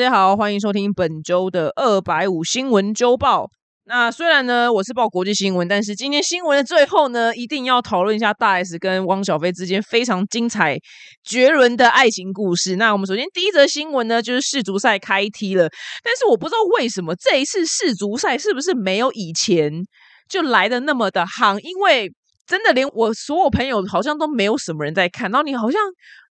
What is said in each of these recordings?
大家好，欢迎收听本周的二百五新闻周报。那虽然呢，我是报国际新闻，但是今天新闻的最后呢，一定要讨论一下大 S 跟汪小菲之间非常精彩绝伦的爱情故事。那我们首先第一则新闻呢，就是世足赛开踢了，但是我不知道为什么这一次世足赛是不是没有以前就来的那么的夯，因为真的连我所有朋友好像都没有什么人在看，然后你好像。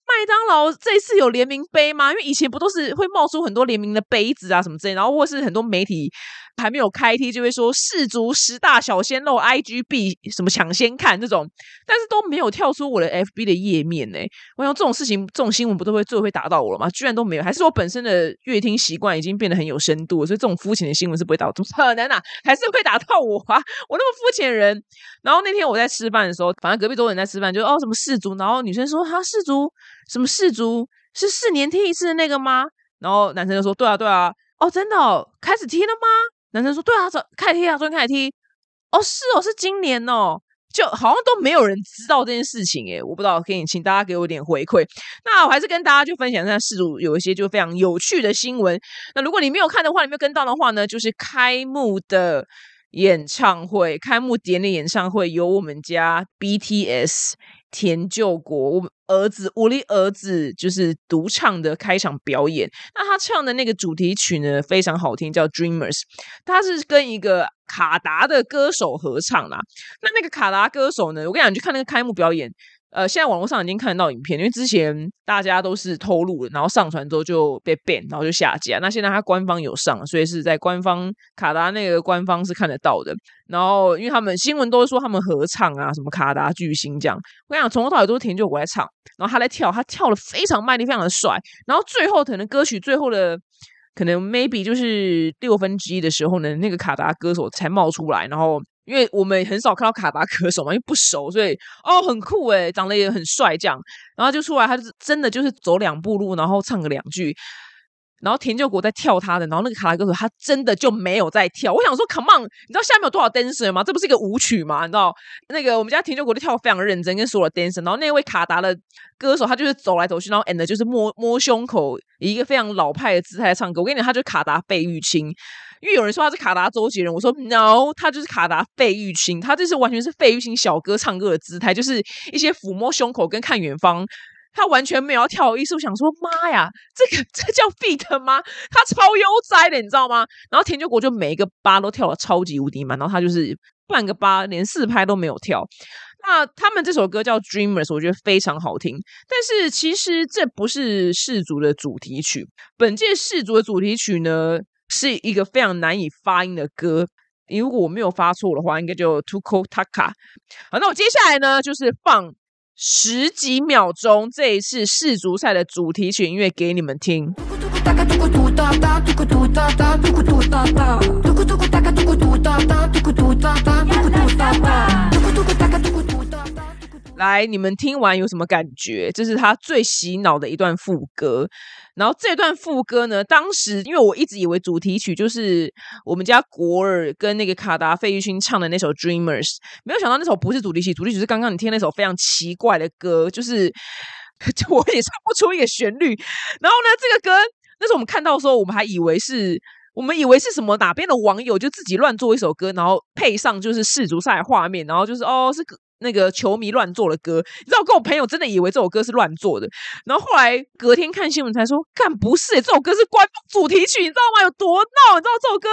麦当劳这次有联名杯吗？因为以前不都是会冒出很多联名的杯子啊什么之类，然后或是很多媒体还没有开踢就会说世足十大小鲜肉 IGB 什么抢先看这种，但是都没有跳出我的 FB 的页面呢。我想这种事情这种新闻不都会最后会打到我了吗？居然都没有，还是我本身的阅听习惯已经变得很有深度，所以这种肤浅的新闻是不会打到，怎么可能啊？还是会打到我啊？我那么肤浅人。然后那天我在吃饭的时候，反正隔壁桌人在吃饭，就哦什么世足，然后女生说哈世足。什么世足是四年踢一次的那个吗？然后男生就说：“对啊，对啊，哦，真的哦，开始踢了吗？”男生说：“对啊，开始踢啊，昨天开始踢。”哦，是哦，是今年哦，就好像都没有人知道这件事情诶，我不知道，可以请大家给我点回馈。那我还是跟大家就分享一下世足有一些就非常有趣的新闻。那如果你没有看的话，你没有跟到的话呢，就是开幕的演唱会，开幕典礼演唱会由我们家 BTS。田救国，我儿子，我的儿子就是独唱的开场表演。那他唱的那个主题曲呢，非常好听，叫《Dreamers》。他是跟一个卡达的歌手合唱啦。那那个卡达歌手呢，我跟你讲，你去看那个开幕表演。呃，现在网络上已经看得到影片，因为之前大家都是偷录了，然后上传之后就被 ban，然后就下架。那现在他官方有上，所以是在官方卡达那个官方是看得到的。然后，因为他们新闻都是说他们合唱啊，什么卡达巨星这样。我跟你讲，从头到尾都是田就我在唱，然后他在跳，他跳的非常卖力，非常的帅。然后最后可能歌曲最后的可能 maybe 就是六分之一的时候呢，那个卡达歌手才冒出来，然后。因为我们很少看到卡达歌手嘛，因为不熟，所以哦很酷诶，长得也很帅这样，然后就出来，他是真的就是走两步路，然后唱个两句。然后田救国在跳他的，然后那个卡拉歌手他真的就没有在跳。我想说，Come on，你知道下面有多少 dancer 吗？这不是一个舞曲吗？你知道那个我们家田救国就跳的非常认真，跟所有 dancer。然后那位卡达的歌手他就是走来走去，然后 and 就是摸摸胸口，以一个非常老派的姿态唱歌。我跟你讲，他就卡达费玉清，因为有人说他是卡达周杰伦，我说 no，他就是卡达费玉清，他这是完全是费玉清小哥唱歌的姿态，就是一些抚摸胸口跟看远方。他完全没有要跳的意思，我想说妈呀，这个 这叫 fit 吗？他超悠哉的，你知道吗？然后田久国就每一个八都跳的超级无敌满，然后他就是半个八连四拍都没有跳。那他们这首歌叫 Dreamers，我觉得非常好听。但是其实这不是世足的主题曲，本届世足的主题曲呢是一个非常难以发音的歌。如果我没有发错的话，应该就 Tuko Taka。好，那我接下来呢就是放。十几秒钟，这一次世足赛的主题曲音乐给你们听。来，你们听完有什么感觉？这是他最洗脑的一段副歌。然后这段副歌呢，当时因为我一直以为主题曲就是我们家国尔跟那个卡达费玉清唱的那首《Dreamers》，没有想到那首不是主题曲，主题曲是刚刚你听那首非常奇怪的歌，就是 就我也唱不出一个旋律。然后呢，这个歌那时候我们看到的时候，我们还以为是我们以为是什么哪边的网友就自己乱做一首歌，然后配上就是世足赛画面，然后就是哦是。那个球迷乱做的歌，你知道，跟我朋友真的以为这首歌是乱做的，然后后来隔天看新闻才说，干不是，这首歌是官方主题曲，你知道吗？有多闹？你知道这首歌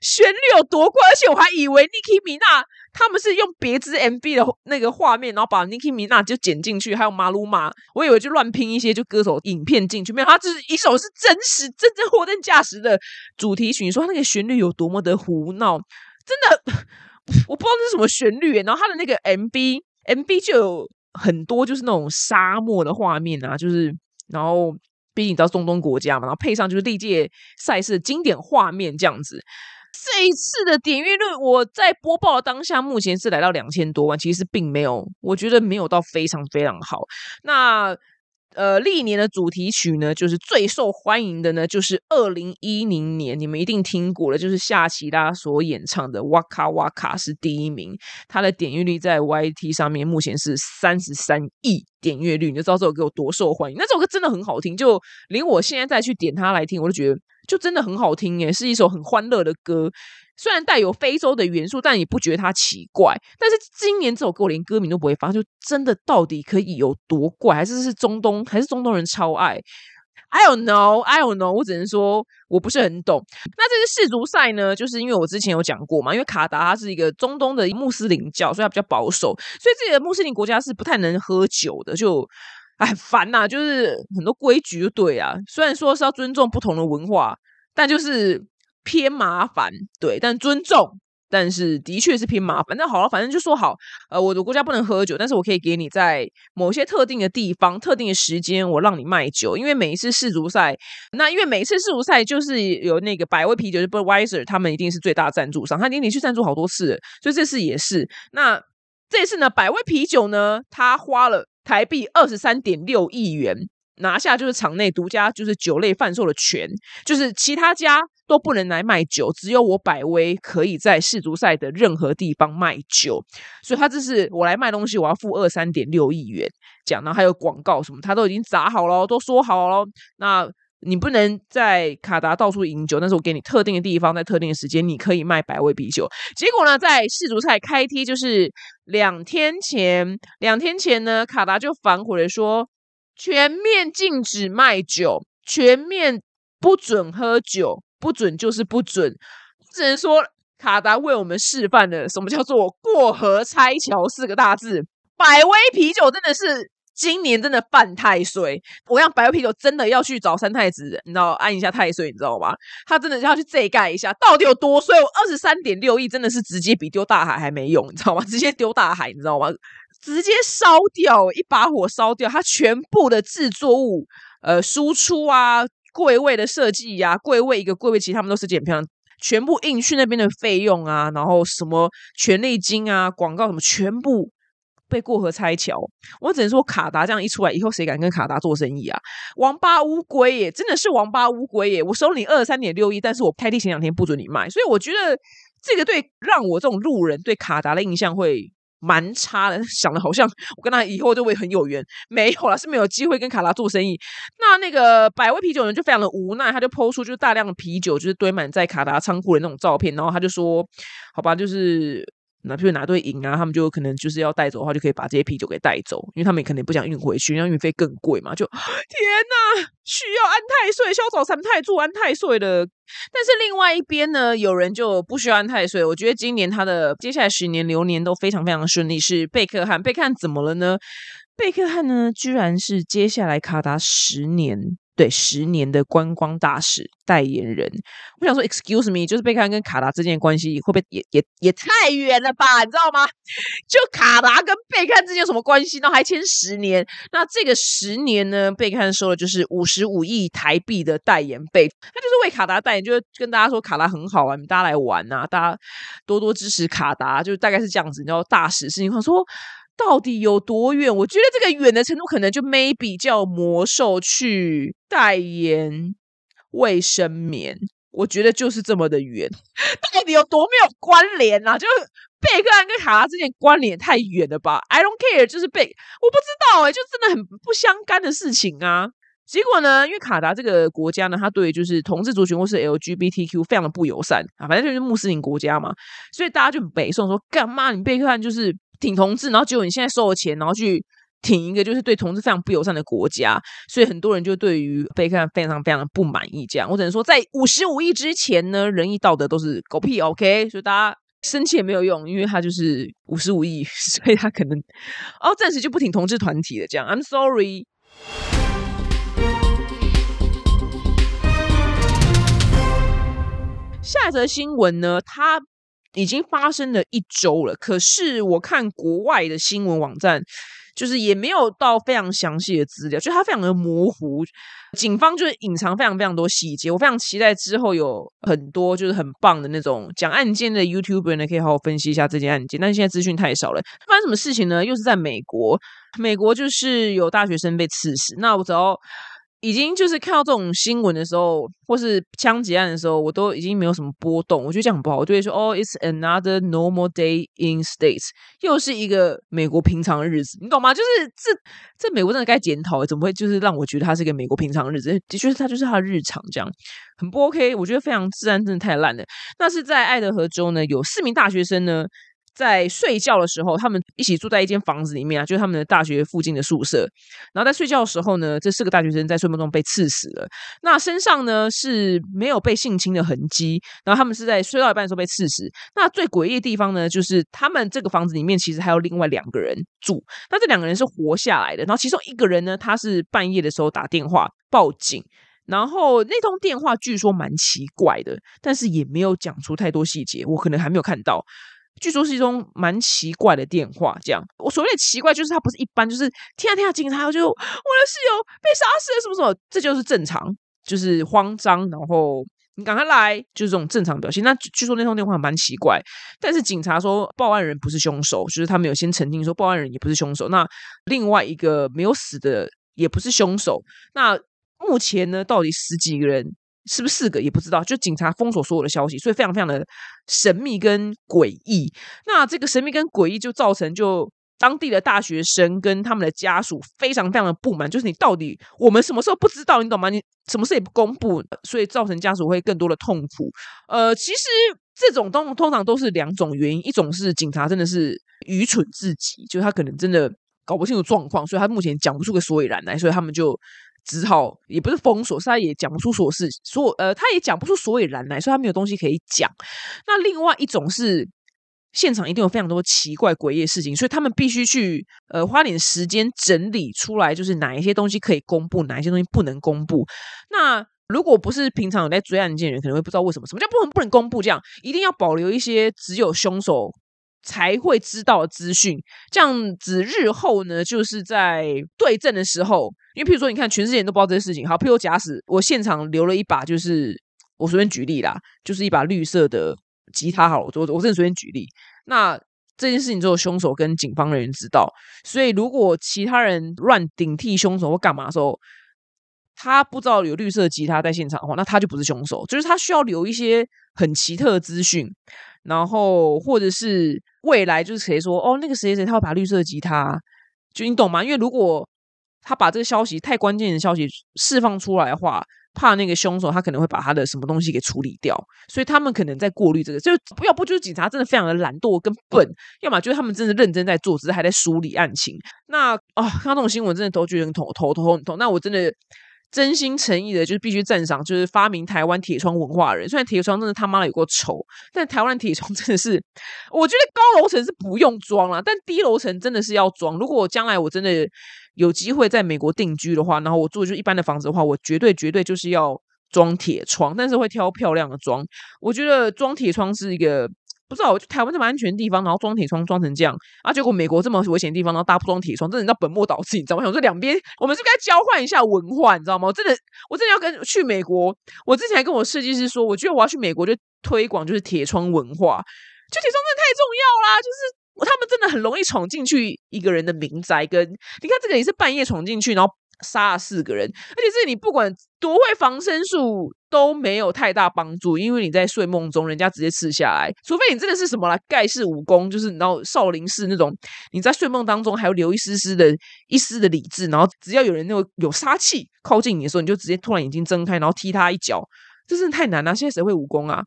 旋律有多怪？而且我还以为 Nicki Minaj 他们是用别支 MV 的那个画面，然后把 Nicki Minaj 就剪进去，还有马鲁马，我以为就乱拼一些就歌手影片进去，没有，它就是一首是真实、真正货真价实的主题曲。你说它那个旋律有多么的胡闹？真的。我不知道这是什么旋律，然后他的那个 MV，MV 就有很多就是那种沙漠的画面啊，就是然后毕竟你知道中东国家嘛，然后配上就是历届赛事的经典画面这样子。这一次的点阅率，我在播报的当下目前是来到两千多万，其实并没有，我觉得没有到非常非常好。那呃，历年的主题曲呢，就是最受欢迎的呢，就是二零一零年，你们一定听过了，就是夏奇拉所演唱的《哇卡哇卡》是第一名，它的点阅率在 YT 上面目前是三十三亿点阅率，你就知道这首歌有多受欢迎。那这首歌真的很好听，就连我现在再去点它来听，我都觉得就真的很好听耶，是一首很欢乐的歌。虽然带有非洲的元素，但也不觉得它奇怪。但是今年这首歌我连歌名都不会发，就真的到底可以有多怪？还是是中东？还是中东人超爱？I don't know, I don't know。我只能说我不是很懂。那这次世足赛呢？就是因为我之前有讲过嘛，因为卡达它是一个中东的穆斯林教，所以它比较保守，所以这个穆斯林国家是不太能喝酒的。就哎烦呐，就是很多规矩就对啊。虽然说是要尊重不同的文化，但就是。偏麻烦，对，但尊重，但是的确是偏麻烦。那好了，反正就说好，呃，我的国家不能喝酒，但是我可以给你在某些特定的地方、特定的时间，我让你卖酒。因为每一次世足赛，那因为每一次世足赛就是有那个百威啤酒，就 Budweiser，他们一定是最大赞助商，他已经连续赞助好多次，所以这次也是。那这次呢，百威啤酒呢，他花了台币二十三点六亿元拿下就是场内独家就是酒类贩售的权，就是其他家。都不能来卖酒，只有我百威可以在世足赛的任何地方卖酒，所以他这是我来卖东西，我要付二三点六亿元。讲，然后还有广告什么，他都已经砸好了，都说好了。那你不能在卡达到处饮酒，但是我给你特定的地方，在特定的时间，你可以卖百威啤酒。结果呢，在世足赛开踢就是两天前，两天前呢，卡达就反悔了，说全面禁止卖酒，全面不准喝酒。不准就是不准，只能说卡达为我们示范了什么叫做“过河拆桥”四个大字。百威啤酒真的是今年真的犯太岁，我让百威啤酒真的要去找三太子，你知道安一下太岁，你知道吗？他真的要去这盖一下，到底有多衰？二十三点六亿真的是直接比丢大海还没用，你知道吗？直接丢大海，你知道吗？直接烧掉，一把火烧掉它全部的制作物，呃，输出啊。柜位的设计呀，柜位一个柜位，其实他们都设计很漂亮，全部印去那边的费用啊，然后什么权利金啊、广告什么，全部被过河拆桥。我只能说，卡达这样一出来以后，谁敢跟卡达做生意啊？王八乌龟耶，真的是王八乌龟耶！我收你二三点六亿，但是我开地前两天不准你卖，所以我觉得这个对让我这种路人对卡达的印象会。蛮差的，想的好像我跟他以后就会很有缘，没有了，是没有机会跟卡拉做生意。那那个百威啤酒人就非常的无奈，他就抛出就是大量的啤酒，就是堆满在卡达仓库的那种照片，然后他就说：“好吧，就是。”那譬如拿队赢啊，他们就可能就是要带走的话，就可以把这些啤酒给带走，因为他们也可能不想运回去，因为运费更贵嘛。就 天哪，需要安太岁，消早三太做安太岁的。但是另外一边呢，有人就不需要安太岁。我觉得今年他的接下来十年流年都非常非常顺利。是贝克汉，贝克汉怎么了呢？贝克汉呢，居然是接下来卡达十年。对，十年的观光大使代言人，我想说，excuse me，就是贝克汉跟卡达之间的关系会不会也也也太远了吧？你知道吗？就卡达跟贝克汉之间有什么关系？呢？还签十年？那这个十年呢？贝克汉收的就是五十五亿台币的代言费，他就是为卡达代言，就是跟大家说卡达很好啊，大家来玩啊，大家多多支持卡达，就大概是这样子。然后大使事情，他说。到底有多远？我觉得这个远的程度，可能就 maybe 叫魔兽去代言卫生棉。我觉得就是这么的远。到底有多没有关联啊？就是贝克汉跟卡拉之间关联太远了吧？I don't care，就是贝，我不知道哎，就真的很不相干的事情啊。结果呢，因为卡达这个国家呢，他对就是同志族群或是 LGBTQ 非常的不友善啊，反正就是穆斯林国家嘛，所以大家就北宋说干嘛？你贝克汉就是。挺同志，然后结果你现在收了钱，然后去挺一个就是对同志非常不友善的国家，所以很多人就对于贝克非常非常的不满意。这样，我只能说，在五十五亿之前呢，仁义道德都是狗屁。OK，所以大家生气也没有用，因为他就是五十五亿，所以他可能哦暂时就不挺同志团体了。这样，I'm sorry。下一则新闻呢，他。已经发生了一周了，可是我看国外的新闻网站，就是也没有到非常详细的资料，就它非常的模糊。警方就是隐藏非常非常多细节，我非常期待之后有很多就是很棒的那种讲案件的 YouTuber 呢，可以好好分析一下这件案件。但是现在资讯太少了，发生什么事情呢？又是在美国，美国就是有大学生被刺死。那我只要。已经就是看到这种新闻的时候，或是枪击案的时候，我都已经没有什么波动。我觉得这样很不好。我就会说，哦，It's another normal day in states，又是一个美国平常的日子，你懂吗？就是这这美国真的该检讨，怎么会就是让我觉得它是一个美国平常日子？的确，它就是它的日常，这样很不 OK。我觉得非常治安真的太烂了。那是在爱德荷州呢，有四名大学生呢。在睡觉的时候，他们一起住在一间房子里面啊，就是他们的大学附近的宿舍。然后在睡觉的时候呢，这四个大学生在睡梦中被刺死了。那身上呢是没有被性侵的痕迹。然后他们是在睡到一半的时候被刺死。那最诡异的地方呢，就是他们这个房子里面其实还有另外两个人住。那这两个人是活下来的。然后其中一个人呢，他是半夜的时候打电话报警。然后那通电话据说蛮奇怪的，但是也没有讲出太多细节，我可能还没有看到。据说是一种蛮奇怪的电话，这样我所谓的奇怪，就是它不是一般，就是天啊天啊，警察就我的室友被杀死了，什么什么，这就是正常，就是慌张，然后你赶快来，就是这种正常表现。那据说那通电话蛮奇怪，但是警察说报案人不是凶手，就是他们有先澄清说报案人也不是凶手。那另外一个没有死的也不是凶手。那目前呢，到底十几个人？是不是四个也不知道，就警察封锁所有的消息，所以非常非常的神秘跟诡异。那这个神秘跟诡异就造成就当地的大学生跟他们的家属非常非常的不满，就是你到底我们什么时候不知道，你懂吗？你什么事也不公布，所以造成家属会更多的痛苦。呃，其实这种通通常都是两种原因，一种是警察真的是愚蠢至极，就他可能真的搞不清楚状况，所以他目前讲不出个所以然来，所以他们就。只好也不是封锁，是他也讲不出所事，所呃，他也讲不出所以然来，所以他没有东西可以讲。那另外一种是现场一定有非常多奇怪诡异的事情，所以他们必须去呃花点时间整理出来，就是哪一些东西可以公布，哪一些东西不能公布。那如果不是平常有在追案件的人，可能会不知道为什么什么叫不能不能公布，这样一定要保留一些只有凶手。才会知道资讯，这样子日后呢，就是在对证的时候，因为譬如说，你看全世界人都不知道这些事情，好，譬如假使我现场留了一把，就是我随便举例啦，就是一把绿色的吉他，好，我我我真的随便举例，那这件事情只有凶手跟警方人员知道，所以如果其他人乱顶替凶手或干嘛的时候，他不知道有绿色吉他在现场的话，那他就不是凶手，就是他需要留一些很奇特的资讯。然后，或者是未来，就是谁说哦，那个谁谁他会把绿色吉他，就你懂吗？因为如果他把这个消息太关键的消息释放出来的话，怕那个凶手他可能会把他的什么东西给处理掉，所以他们可能在过滤这个。就要不就是警察真的非常的懒惰跟笨，要么就是他们真的认真在做，只是还在梳理案情。那啊，看到这种新闻真的都觉得很头头头很痛。那我真的。真心诚意的，就是必须赞赏，就是发明台湾铁窗文化的人。虽然铁窗真的他妈的有过丑，但台湾铁窗 真的是，我觉得高楼层是不用装了，但低楼层真的是要装。如果我将来我真的有机会在美国定居的话，然后我住就一般的房子的话，我绝对绝对就是要装铁窗，但是会挑漂亮的装。我觉得装铁窗是一个。不知道，我就台湾这么安全的地方，然后装铁窗装成这样，啊，结果美国这么危险的地方，然后大不装铁窗，真的叫本末倒置，你知道吗？我想说两边，我们是该交换一下文化，你知道吗？我真的，我真的要跟去美国。我之前还跟我设计师说，我觉得我要去美国就推广就是铁窗文化，就铁窗真的太重要啦，就是他们真的很容易闯进去一个人的民宅，跟你看这个也是半夜闯进去，然后。杀了四个人，而且是你不管多会防身术都没有太大帮助，因为你在睡梦中，人家直接刺下来。除非你真的是什么来盖世武功，就是然后少林寺那种，你在睡梦当中还要留一丝丝的一丝的理智，然后只要有人那种有杀气靠近你的时候，你就直接突然眼睛睁开，然后踢他一脚，这真的太难了。现在谁会武功啊？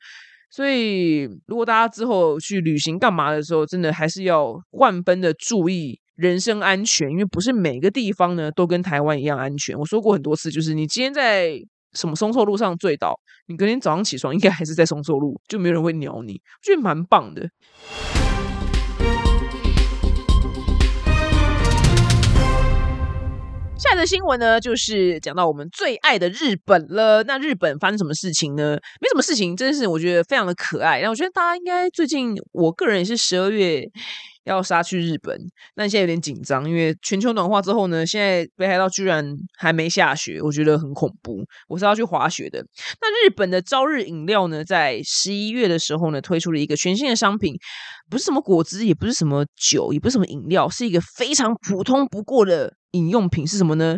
所以如果大家之后去旅行干嘛的时候，真的还是要万分的注意。人身安全，因为不是每个地方呢都跟台湾一样安全。我说过很多次，就是你今天在什么松寿路上醉倒，你隔天早上起床应该还是在松寿路，就没有人会鸟你。我觉得蛮棒的。下一则新闻呢，就是讲到我们最爱的日本了。那日本发生什么事情呢？没什么事情，真的是我觉得非常的可爱。然后我觉得大家应该最近，我个人也是十二月。要杀去日本，那现在有点紧张，因为全球暖化之后呢，现在北海道居然还没下雪，我觉得很恐怖。我是要去滑雪的。那日本的朝日饮料呢，在十一月的时候呢，推出了一个全新的商品，不是什么果汁，也不是什么酒，也不是什么饮料，是一个非常普通不过的饮用品，是什么呢？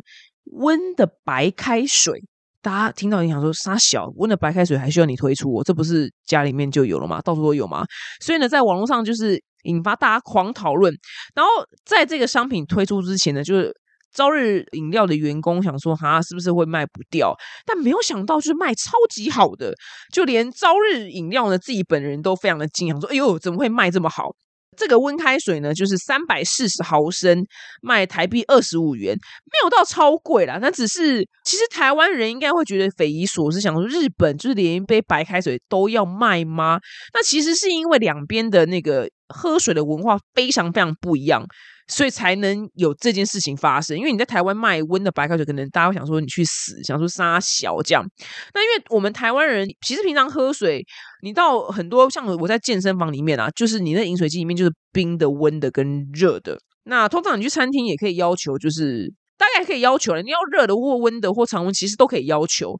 温的白开水。大家听到你想说，沙小温的白开水还需要你推出？我这不是家里面就有了吗？到处都有吗？所以呢，在网络上就是。引发大家狂讨论，然后在这个商品推出之前呢，就是朝日饮料的员工想说，哈，是不是会卖不掉？但没有想到，就是卖超级好的，就连朝日饮料呢自己本人都非常的惊讶，说，哎呦，怎么会卖这么好？这个温开水呢，就是三百四十毫升，卖台币二十五元，没有到超贵啦。那只是，其实台湾人应该会觉得匪夷所思，想说日本就是连一杯白开水都要卖吗？那其实是因为两边的那个喝水的文化非常非常不一样。所以才能有这件事情发生，因为你在台湾卖温的白开水，可能大家会想说你去死，想说杀小这样。那因为我们台湾人其实平常喝水，你到很多像我在健身房里面啊，就是你那饮水机里面就是冰的、温的跟热的。那通常你去餐厅也可以要求，就是大概可以要求了，你要热的或温的或常温，其实都可以要求。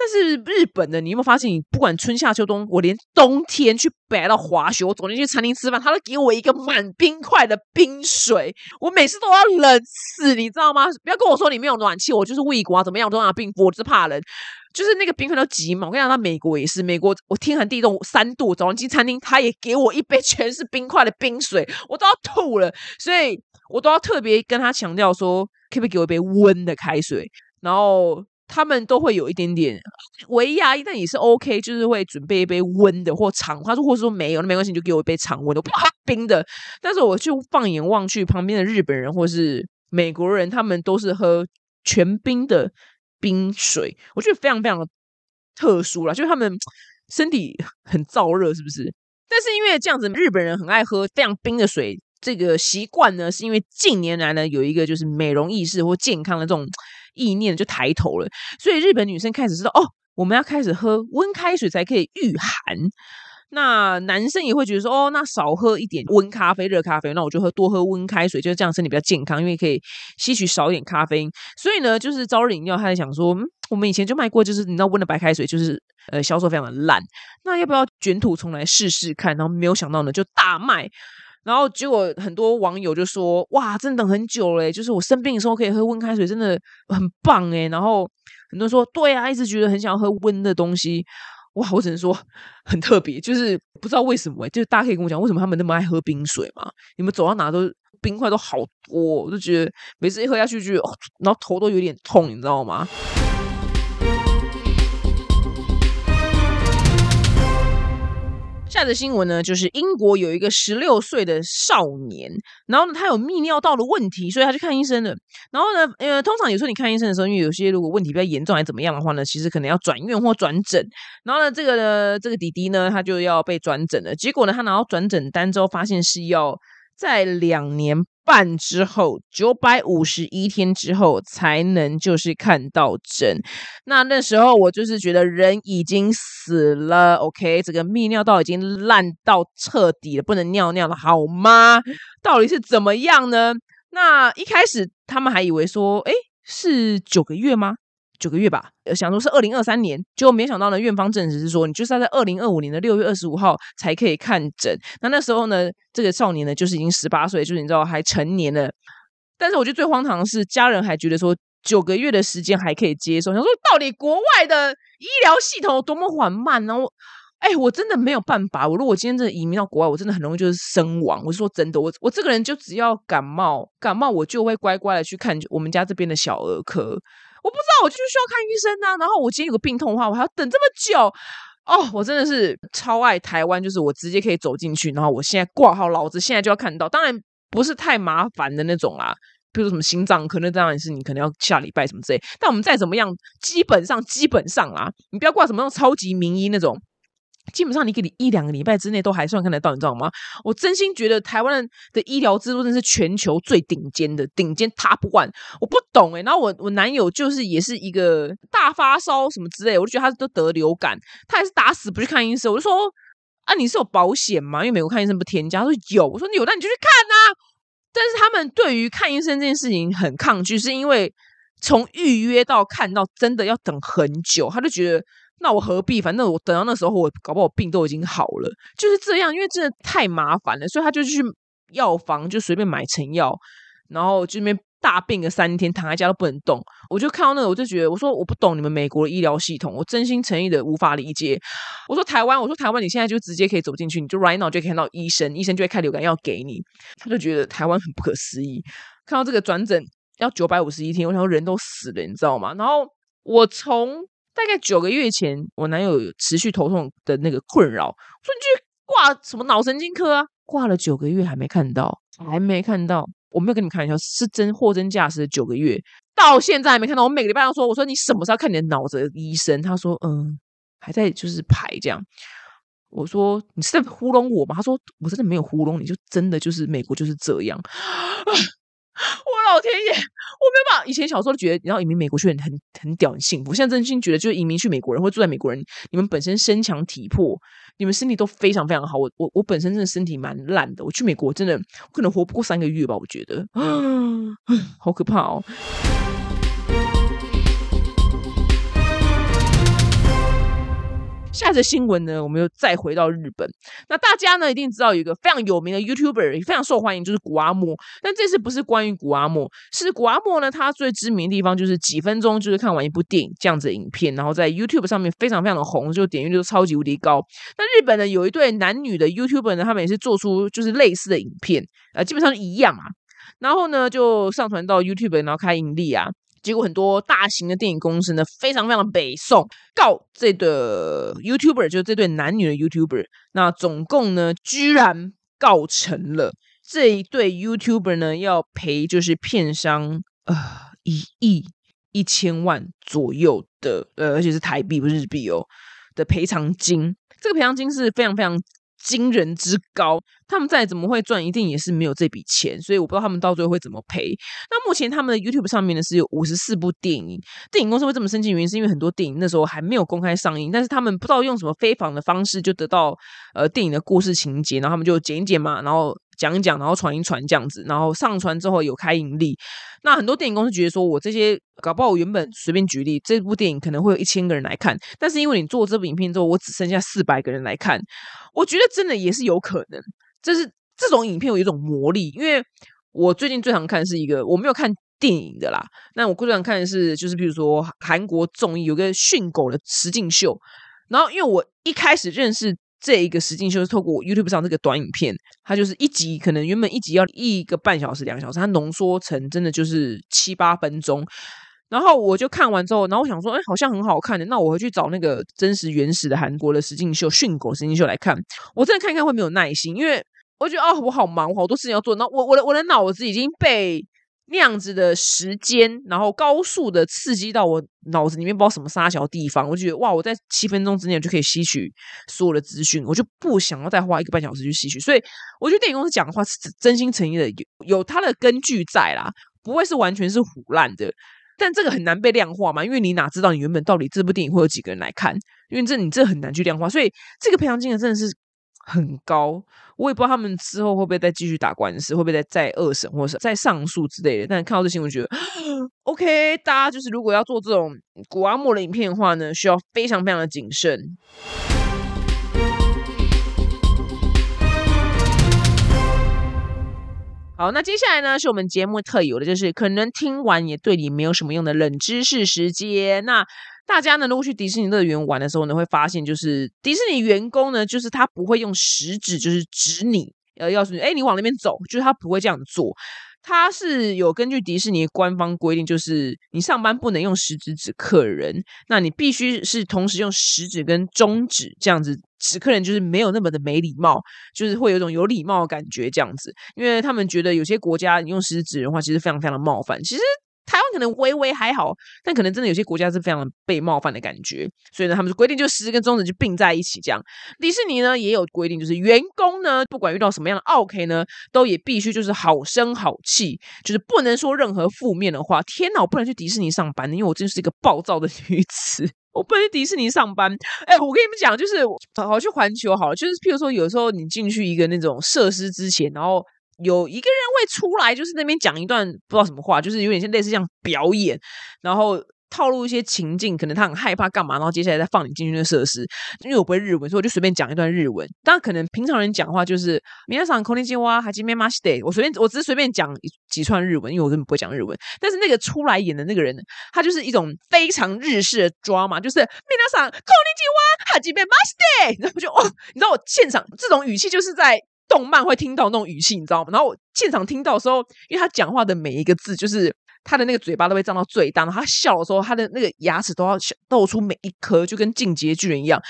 但是日本的，你有没有发现？你不管春夏秋冬，我连冬天去北海道滑雪，我走进去餐厅吃饭，他都给我一个满冰块的冰水，我每次都要冷死，你知道吗？不要跟我说你没有暖气，我就是胃国怎么样，我都拿冰敷，我是怕冷，就是那个冰块都急嘛。我跟你讲，他美国也是，美国我天寒地冻三度，早上进餐厅，他也给我一杯全是冰块的冰水，我都要吐了，所以我都要特别跟他强调说，可不可以给我一杯温的开水，然后。他们都会有一点点微压抑，但也是 OK，就是会准备一杯温的或常。他说，或者说没有，那没关系，你就给我一杯常温的，不喝冰的。但是我就放眼望去，旁边的日本人或是美国人，他们都是喝全冰的冰水，我觉得非常非常的特殊了，就是他们身体很燥热，是不是？但是因为这样子，日本人很爱喝非常冰的水，这个习惯呢，是因为近年来呢有一个就是美容意识或健康的这种。意念就抬头了，所以日本女生开始知道哦，我们要开始喝温开水才可以御寒。那男生也会觉得说，哦，那少喝一点温咖啡、热咖啡，那我就喝多喝温开水，就是这样身体比较健康，因为可以吸取少一点咖啡因。所以呢，就是朝日饮料他在想说，我们以前就卖过，就是你知道温的白开水，就是呃销售非常的烂，那要不要卷土重来试试看？然后没有想到呢，就大卖。然后结果很多网友就说：“哇，真的等很久嘞！就是我生病的时候可以喝温开水，真的很棒诶然后很多人说：“对啊，一直觉得很想要喝温的东西。”哇，我只能说很特别，就是不知道为什么就是大家可以跟我讲，为什么他们那么爱喝冰水嘛？你们走到哪都冰块都好多，我就觉得每次一喝下去就，然后头都有点痛，你知道吗？下则新闻呢，就是英国有一个十六岁的少年，然后呢，他有泌尿道的问题，所以他去看医生了。然后呢，呃，通常有时候你看医生的时候，因为有些如果问题比较严重还怎么样的话呢，其实可能要转院或转诊。然后呢，这个呢，这个弟弟呢，他就要被转诊了。结果呢，他拿到转诊单之后，发现是要在两年。半之后，九百五十一天之后才能就是看到诊。那那时候我就是觉得人已经死了，OK，这个泌尿道已经烂到彻底了，不能尿尿了，好吗？到底是怎么样呢？那一开始他们还以为说，哎，是九个月吗？九个月吧，想说是二零二三年，结果没想到呢，院方证实是说，你就是要在二零二五年的六月二十五号才可以看诊。那那时候呢，这个少年呢，就是已经十八岁，就是你知道还成年了。但是我觉得最荒唐的是，家人还觉得说九个月的时间还可以接受。想说到底国外的医疗系统多么缓慢呢？我哎，我真的没有办法。我如果今天真的移民到国外，我真的很容易就是身亡。我是说真的，我我这个人就只要感冒，感冒我就会乖乖的去看我们家这边的小儿科。我不知道，我就是需要看医生呐。然后我今天有个病痛的话，我还要等这么久哦。我真的是超爱台湾，就是我直接可以走进去，然后我现在挂号，老子现在就要看到。当然不是太麻烦的那种啦，比如什么心脏可能当然是你可能要下礼拜什么之类。但我们再怎么样，基本上基本上啦，你不要挂什么那种超级名医那种。基本上你给你一两个礼拜之内都还算看得到，你知道吗？我真心觉得台湾的医疗制度真是全球最顶尖的，顶尖 top one。我不懂哎，然后我我男友就是也是一个大发烧什么之类，我就觉得他都得流感，他还是打死不去看医生。我就说啊，你是有保险吗？因为美国看医生不添加，他说有，我说有，那你就去看呐。但是他们对于看医生这件事情很抗拒，是因为从预约到看到真的要等很久，他就觉得那我何必？反正我等到那时候，我搞不好病都已经好了，就是这样。因为真的太麻烦了，所以他就去药房就随便买成药，然后这边。大病个三天，躺在家都不能动，我就看到那个，我就觉得，我说我不懂你们美国的医疗系统，我真心诚意的无法理解。我说台湾，我说台湾，你现在就直接可以走进去，你就 right now 就可以看到医生，医生就会开流感药给你。他就觉得台湾很不可思议，看到这个转诊要九百五十一天，我想说人都死了，你知道吗？然后我从大概九个月前，我男友持续头痛的那个困扰，我说你去挂什么脑神经科啊？挂了九个月还没看到，还没看到。我没有跟你们开玩笑，是真货真价实的九个月，到现在还没看到。我每个礼拜都说，我说你什么时候看你的脑子医生？他说，嗯，还在就是排这样。我说你是在糊弄我吗？他说我真的没有糊弄你，就真的就是美国就是这样。我老天爷，我没有把。以前小时候觉得，然后移民美国去很很很屌很幸福，现在真心觉得，就是移民去美国人或住在美国人，你们本身身强体魄，你们身体都非常非常好。我我我本身真的身体蛮烂的，我去美国真的可能活不过三个月吧，我觉得，好可怕哦。下则新闻呢，我们又再回到日本。那大家呢一定知道有一个非常有名的 YouTuber，非常受欢迎，就是古阿莫。但这次不是关于古阿莫，是古阿莫呢，他最知名的地方就是几分钟就是看完一部电影这样子影片，然后在 YouTube 上面非常非常的红，就点击率都超级无敌高。那日本呢有一对男女的 YouTuber 呢，他们也是做出就是类似的影片，呃，基本上一样啊。然后呢就上传到 YouTube，然后开盈利啊。结果很多大型的电影公司呢，非常非常的北宋告这个 YouTuber，就是这对男女的 YouTuber，那总共呢，居然告成了这一对 YouTuber 呢，要赔就是片商呃一亿一千万左右的呃，而且是台币不是日币哦的赔偿金，这个赔偿金是非常非常。惊人之高，他们再怎么会赚，一定也是没有这笔钱，所以我不知道他们到最后会怎么赔。那目前他们的 YouTube 上面呢是有五十四部电影，电影公司会这么生气，原因是因为很多电影那时候还没有公开上映，但是他们不知道用什么非法的方式就得到呃电影的故事情节，然后他们就剪一剪嘛，然后。讲一讲，然后传一传这样子，然后上传之后有开盈利。那很多电影公司觉得说，我这些搞不好，我原本随便举例，这部电影可能会有一千个人来看，但是因为你做这部影片之后，我只剩下四百个人来看。我觉得真的也是有可能，就是这种影片有一种魔力。因为我最近最常看是一个我没有看电影的啦，那我最常看的是就是比如说韩国综艺有个训狗的实境秀，然后因为我一开始认识。这一个实境秀是透过 YouTube 上这个短影片，它就是一集可能原本一集要一个半小时、两个小时，它浓缩成真的就是七八分钟。然后我就看完之后，然后我想说，哎，好像很好看的，那我回去找那个真实原始的韩国的实境秀、训狗实境秀来看。我真的看一看会没有耐心，因为我觉得哦，我好忙，我好多事情要做。那我我的我的脑子已经被。那样子的时间，然后高速的刺激到我脑子里面，不知道什么沙小地方，我就觉得哇，我在七分钟之内就可以吸取所有的资讯，我就不想要再花一个半小时去吸取。所以我觉得电影公司讲的话是真心诚意的，有有它的根据在啦，不会是完全是胡乱的。但这个很难被量化嘛，因为你哪知道你原本到底这部电影会有几个人来看？因为这你这很难去量化，所以这个赔偿金额真的是。很高，我也不知道他们之后会不会再继续打官司，会不会再再二审或者再上诉之类的。但看到这新闻，觉得 OK，大家就是如果要做这种古阿莫的影片的话呢，需要非常非常的谨慎。好，那接下来呢是我们节目特有的，就是可能听完也对你没有什么用的冷知识时间。那大家呢，如果去迪士尼乐园玩的时候呢，会发现就是迪士尼员工呢，就是他不会用食指就是指你，呃，要是哎你往那边走，就是他不会这样做。他是有根据迪士尼官方规定，就是你上班不能用食指指客人，那你必须是同时用食指跟中指这样子指客人，就是没有那么的没礼貌，就是会有一种有礼貌的感觉这样子。因为他们觉得有些国家你用食指的话，其实非常非常的冒犯。其实。台湾可能微微还好，但可能真的有些国家是非常被冒犯的感觉，所以呢，他们就规定就食指跟中止就并在一起这样。迪士尼呢也有规定，就是员工呢不管遇到什么样的 OK 呢，都也必须就是好声好气，就是不能说任何负面的话。天哪，我不能去迪士尼上班，因为我真是一个暴躁的女子。我不能去迪士尼上班。哎，我跟你们讲，就是好去环球好了，就是譬如说，有时候你进去一个那种设施之前，然后有一个人会出来，就是那边讲一段不知道什么话，就是有点像类似像表演，然后。套路一些情境，可能他很害怕干嘛，然后接下来再放你进去那设施。因为我不会日文，所以我就随便讲一段日文。当然，可能平常人讲话就是“皆さんこんにちは、はじめまして”，我随便，我只是随便讲几串日文，因为我根本不会讲日文。但是那个出来演的那个人，他就是一种非常日式的抓嘛，就是“皆さんこんにちは、はじめまして”，然后就哦，你知道我现场这种语气就是在 动漫会听到那种语气，你知道吗？然后现场听到的时候，因为他讲话的每一个字就是。他的那个嘴巴都会张到最大，然后他笑的时候，他的那个牙齿都要露出每一颗，就跟进阶巨人一样。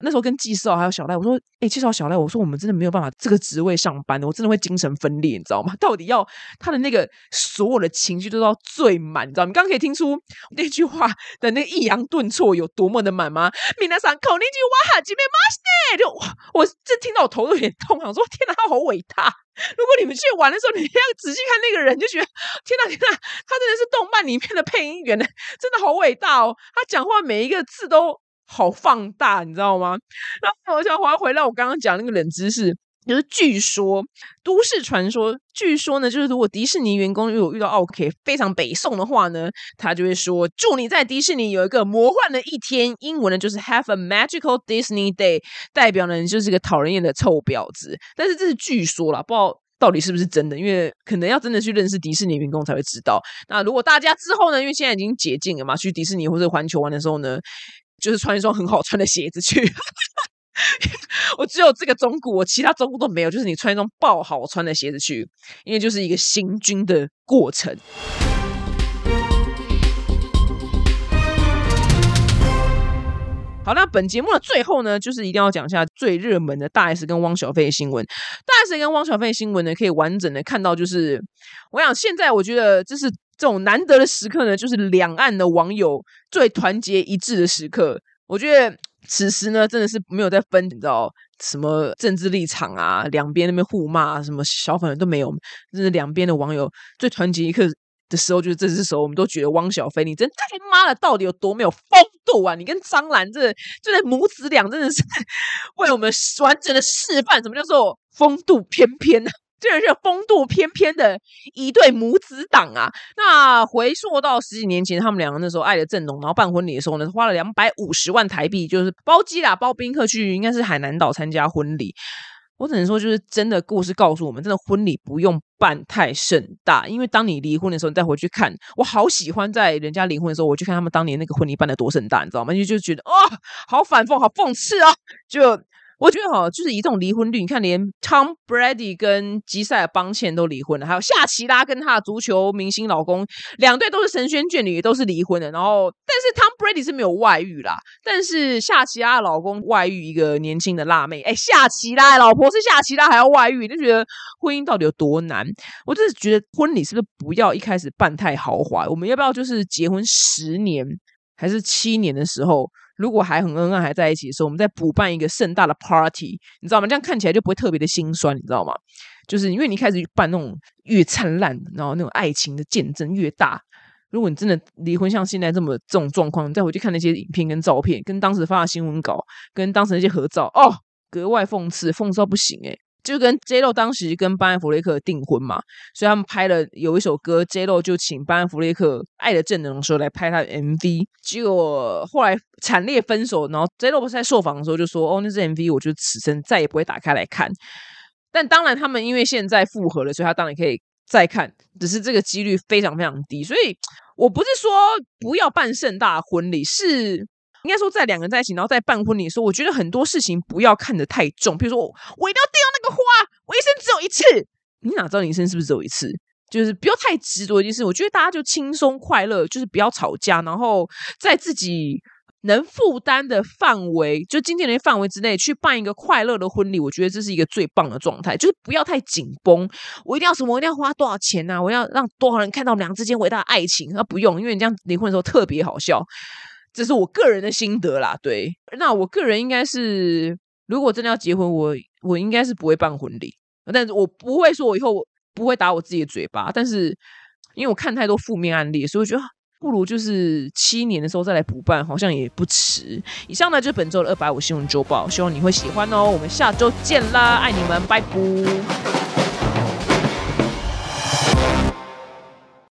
那时候跟季少还有小赖，我说：“哎，介绍小赖，我说我们真的没有办法这个职位上班的，我真的会精神分裂，你知道吗？到底要他的那个所有的情绪都要最满，你知道？你刚刚可以听出那句话的那个抑扬顿挫有多么的满吗？米娜桑口那句哇哈，这边马西就我这听到我头都有点痛，想说天哪，他好伟大。”如果你们去玩的时候，你要仔细看那个人，就觉得天哪天哪，他真的是动漫里面的配音员呢，真的好伟大哦！他讲话每一个字都好放大，你知道吗？然后我想要回来我刚刚讲那个冷知识，就是据说都市传说，据说呢，就是如果迪士尼员工如果遇到奥 K 非常北宋的话呢，他就会说祝你在迪士尼有一个魔幻的一天。英文呢就是 Have a magical Disney day，代表呢你就是个讨人厌的臭婊子。但是这是据说啦，不知道到底是不是真的，因为可能要真的去认识迪士尼员工才会知道。那如果大家之后呢，因为现在已经解禁了嘛，去迪士尼或者环球玩的时候呢，就是穿一双很好穿的鞋子去。我只有这个中古，我其他中古都没有。就是你穿一双爆好穿的鞋子去，因为就是一个行军的过程。好，那本节目的最后呢，就是一定要讲一下最热门的大 S 跟汪小菲的新闻。大 S 跟汪小菲的新闻呢，可以完整的看到，就是我想现在我觉得这是这种难得的时刻呢，就是两岸的网友最团结一致的时刻。我觉得。此时呢，真的是没有在分，你知道什么政治立场啊？两边那边互骂，什么小粉都没有，真是两边的网友最团结一刻的时候，就是这时候，我们都觉得汪小菲，你真他妈的到底有多没有风度啊！你跟张兰这这对母子俩，真的是 为我们完整的示范什么叫做风度翩翩呢？这是风度翩翩的一对母子档啊！那回溯到十几年前，他们两个那时候爱的正浓，然后办婚礼的时候呢，花了两百五十万台币，就是包机啦，包宾客去，应该是海南岛参加婚礼。我只能说，就是真的故事告诉我们，真的婚礼不用办太盛大，因为当你离婚的时候，你再回去看，我好喜欢在人家离婚的时候，我去看他们当年那个婚礼办的多盛大，你知道吗？就就觉得啊，好反讽，好讽刺啊，就。我觉得哈，就是以这种离婚率，你看连 Tom Brady 跟吉赛尔邦茜都离婚了，还有夏奇拉跟他的足球明星老公，两对都是神仙眷侣，都是离婚的。然后，但是 Tom Brady 是没有外遇啦，但是夏奇拉的老公外遇一个年轻的辣妹。哎，夏奇拉老婆是夏奇拉还要外遇，就觉得婚姻到底有多难？我就是觉得婚礼是不是不要一开始办太豪华？我们要不要就是结婚十年还是七年的时候？如果还很恩爱，还在一起的时候，我们再补办一个盛大的 party，你知道吗？这样看起来就不会特别的心酸，你知道吗？就是因为你开始办那种越灿烂，然后那种爱情的见证越大。如果你真的离婚，像现在这么这种状况，你再回去看那些影片跟照片，跟当时发的新闻稿，跟当时那些合照，哦，格外讽刺，讽刺到不行诶就跟 J Lo 当时跟班恩弗雷克订婚嘛，所以他们拍了有一首歌，J Lo 就请班恩弗雷克爱的正能的时候来拍他的 MV，结果后来惨烈分手，然后 J Lo 不是在受访的时候就说：“哦，那支 MV 我就此生再也不会打开来看。”但当然，他们因为现在复合了，所以他当然可以再看，只是这个几率非常非常低。所以我不是说不要办盛大婚礼，是。应该说，在两个人在一起，然后在办婚礼的时候，我觉得很多事情不要看得太重。比如说，我一定要订到那个花，我一生只有一次。你哪知道你一生是不是只有一次？就是不要太执着一件事。我觉得大家就轻松快乐，就是不要吵架，然后在自己能负担的范围，就今天的范围之内去办一个快乐的婚礼。我觉得这是一个最棒的状态，就是不要太紧绷。我一定要什么？我一定要花多少钱呢？我要让多少人看到我们俩之间伟大的爱情？那不用，因为你这样离婚的时候特别好笑。这是我个人的心得啦，对。那我个人应该是，如果真的要结婚，我我应该是不会办婚礼，但是我不会说我以后不会打我自己的嘴巴。但是因为我看太多负面案例，所以我觉得不如就是七年的时候再来补办，好像也不迟。以上呢就是本周的二百五新闻周报，希望你会喜欢哦。我们下周见啦，爱你们，拜拜。